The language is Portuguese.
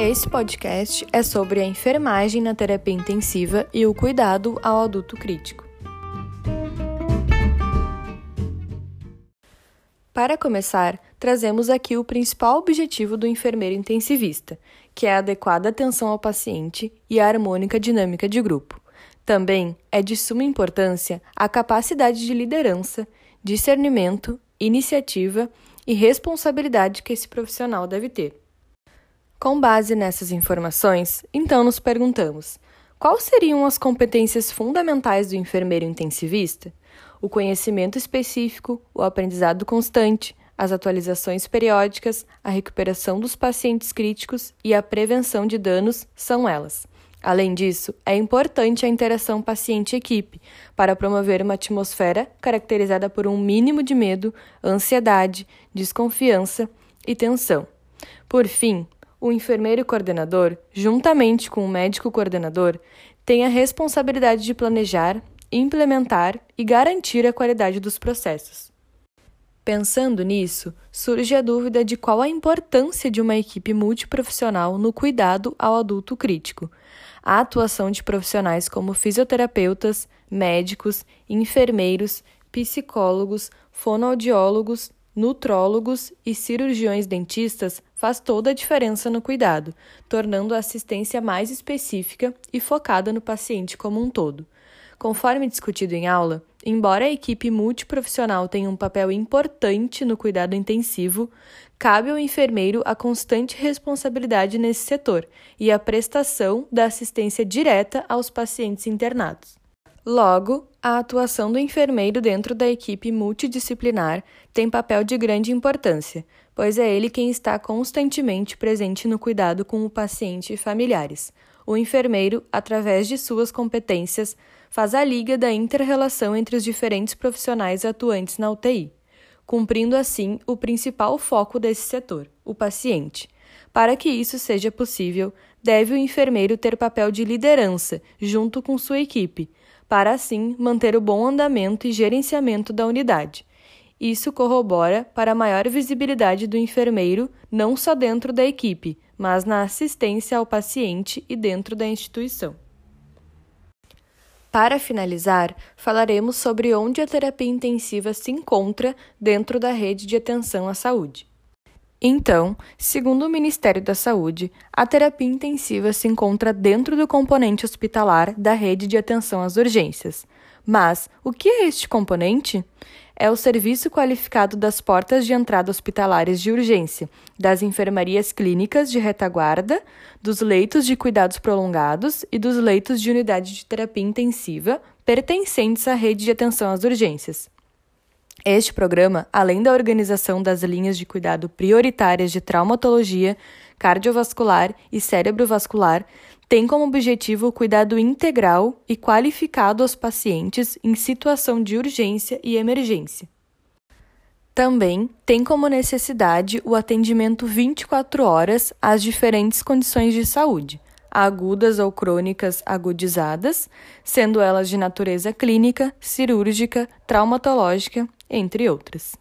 Esse podcast é sobre a enfermagem na terapia intensiva e o cuidado ao adulto crítico. Para começar, trazemos aqui o principal objetivo do enfermeiro intensivista, que é a adequada atenção ao paciente e a harmônica dinâmica de grupo. Também é de suma importância a capacidade de liderança, discernimento, iniciativa e responsabilidade que esse profissional deve ter. Com base nessas informações, então nos perguntamos: quais seriam as competências fundamentais do enfermeiro intensivista? O conhecimento específico, o aprendizado constante, as atualizações periódicas, a recuperação dos pacientes críticos e a prevenção de danos são elas. Além disso, é importante a interação paciente-equipe para promover uma atmosfera caracterizada por um mínimo de medo, ansiedade, desconfiança e tensão. Por fim, o enfermeiro coordenador, juntamente com o médico coordenador, tem a responsabilidade de planejar, implementar e garantir a qualidade dos processos. Pensando nisso, surge a dúvida de qual a importância de uma equipe multiprofissional no cuidado ao adulto crítico. A atuação de profissionais como fisioterapeutas, médicos, enfermeiros, psicólogos, fonoaudiólogos, nutrólogos e cirurgiões dentistas faz toda a diferença no cuidado, tornando a assistência mais específica e focada no paciente como um todo. Conforme discutido em aula, embora a equipe multiprofissional tenha um papel importante no cuidado intensivo, cabe ao enfermeiro a constante responsabilidade nesse setor e a prestação da assistência direta aos pacientes internados. Logo, a atuação do enfermeiro dentro da equipe multidisciplinar tem papel de grande importância, pois é ele quem está constantemente presente no cuidado com o paciente e familiares. O enfermeiro, através de suas competências, faz a liga da inter-relação entre os diferentes profissionais atuantes na UTI, cumprindo assim o principal foco desse setor, o paciente. Para que isso seja possível, deve o enfermeiro ter papel de liderança junto com sua equipe, para assim manter o bom andamento e gerenciamento da unidade. Isso corrobora para a maior visibilidade do enfermeiro não só dentro da equipe, mas na assistência ao paciente e dentro da instituição. Para finalizar, falaremos sobre onde a terapia intensiva se encontra dentro da rede de atenção à saúde. Então, segundo o Ministério da Saúde, a terapia intensiva se encontra dentro do componente hospitalar da rede de atenção às urgências. Mas o que é este componente? é o serviço qualificado das portas de entrada hospitalares de urgência, das enfermarias clínicas de retaguarda, dos leitos de cuidados prolongados e dos leitos de unidade de terapia intensiva pertencentes à rede de atenção às urgências. Este programa, além da organização das linhas de cuidado prioritárias de traumatologia, cardiovascular e cérebrovascular, tem como objetivo o cuidado integral e qualificado aos pacientes em situação de urgência e emergência. Também tem como necessidade o atendimento 24 horas às diferentes condições de saúde, agudas ou crônicas agudizadas, sendo elas de natureza clínica, cirúrgica, traumatológica, entre outras.